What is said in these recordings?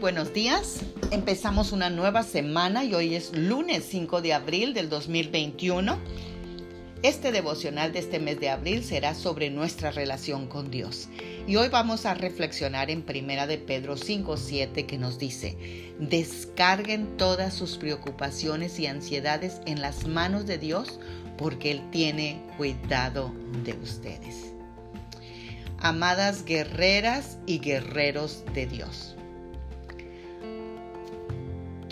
Buenos días. Empezamos una nueva semana y hoy es lunes 5 de abril del 2021. Este devocional de este mes de abril será sobre nuestra relación con Dios. Y hoy vamos a reflexionar en Primera de Pedro 5:7 que nos dice: "Descarguen todas sus preocupaciones y ansiedades en las manos de Dios, porque él tiene cuidado de ustedes." Amadas guerreras y guerreros de Dios.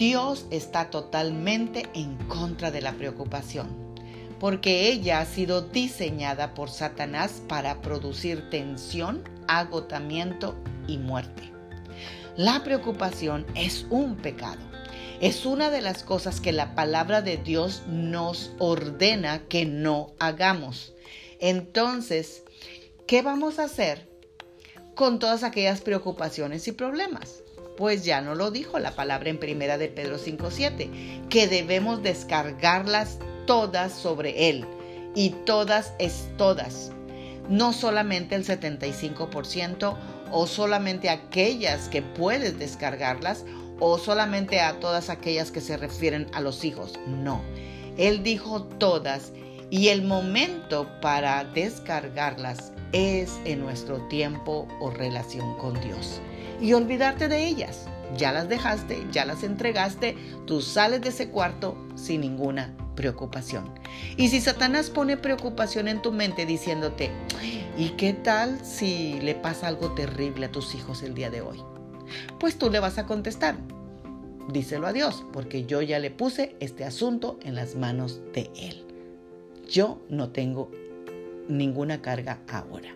Dios está totalmente en contra de la preocupación, porque ella ha sido diseñada por Satanás para producir tensión, agotamiento y muerte. La preocupación es un pecado. Es una de las cosas que la palabra de Dios nos ordena que no hagamos. Entonces, ¿qué vamos a hacer con todas aquellas preocupaciones y problemas? pues ya no lo dijo la palabra en primera de Pedro 5.7, que debemos descargarlas todas sobre Él. Y todas es todas. No solamente el 75% o solamente aquellas que puedes descargarlas o solamente a todas aquellas que se refieren a los hijos. No. Él dijo todas y el momento para descargarlas es en nuestro tiempo o relación con Dios y olvidarte de ellas. Ya las dejaste, ya las entregaste, tú sales de ese cuarto sin ninguna preocupación. Y si Satanás pone preocupación en tu mente diciéndote, ¿y qué tal si le pasa algo terrible a tus hijos el día de hoy? Pues tú le vas a contestar, díselo a Dios, porque yo ya le puse este asunto en las manos de Él. Yo no tengo ninguna carga ahora.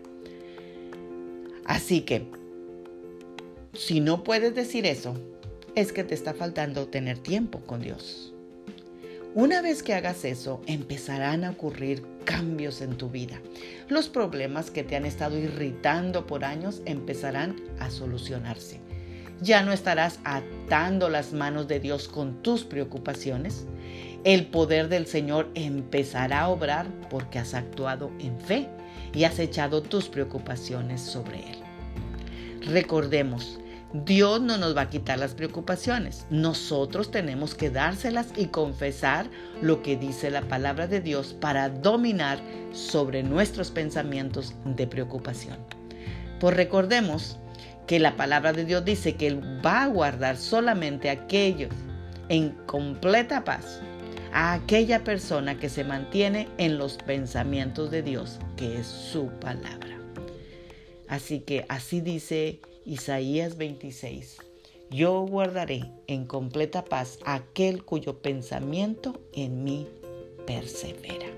Así que si no puedes decir eso, es que te está faltando tener tiempo con Dios. Una vez que hagas eso, empezarán a ocurrir cambios en tu vida. Los problemas que te han estado irritando por años empezarán a solucionarse. Ya no estarás atando las manos de Dios con tus preocupaciones. El poder del Señor empezará a obrar porque has actuado en fe y has echado tus preocupaciones sobre Él. Recordemos, Dios no nos va a quitar las preocupaciones. Nosotros tenemos que dárselas y confesar lo que dice la palabra de Dios para dominar sobre nuestros pensamientos de preocupación. Pues recordemos que la palabra de Dios dice que Él va a guardar solamente aquellos en completa paz, a aquella persona que se mantiene en los pensamientos de Dios, que es su palabra. Así que así dice Isaías 26. Yo guardaré en completa paz aquel cuyo pensamiento en mí persevera.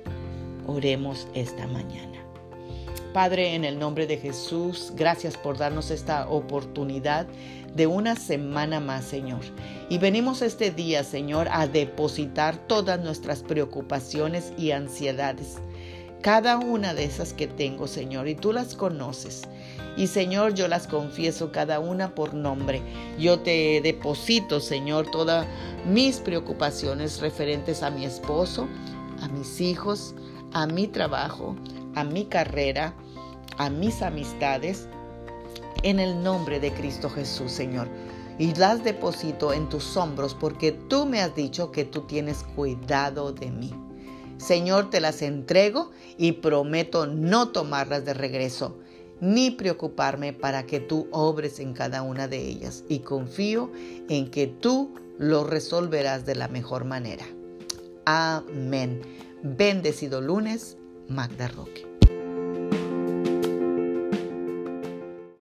Oremos esta mañana. Padre, en el nombre de Jesús, gracias por darnos esta oportunidad de una semana más, Señor. Y venimos este día, Señor, a depositar todas nuestras preocupaciones y ansiedades. Cada una de esas que tengo, Señor, y tú las conoces. Y Señor, yo las confieso cada una por nombre. Yo te deposito, Señor, todas mis preocupaciones referentes a mi esposo, a mis hijos, a mi trabajo, a mi carrera, a mis amistades, en el nombre de Cristo Jesús, Señor. Y las deposito en tus hombros porque tú me has dicho que tú tienes cuidado de mí. Señor, te las entrego y prometo no tomarlas de regreso ni preocuparme para que tú obres en cada una de ellas y confío en que tú lo resolverás de la mejor manera. Amén. Bendecido lunes, Magda Roque.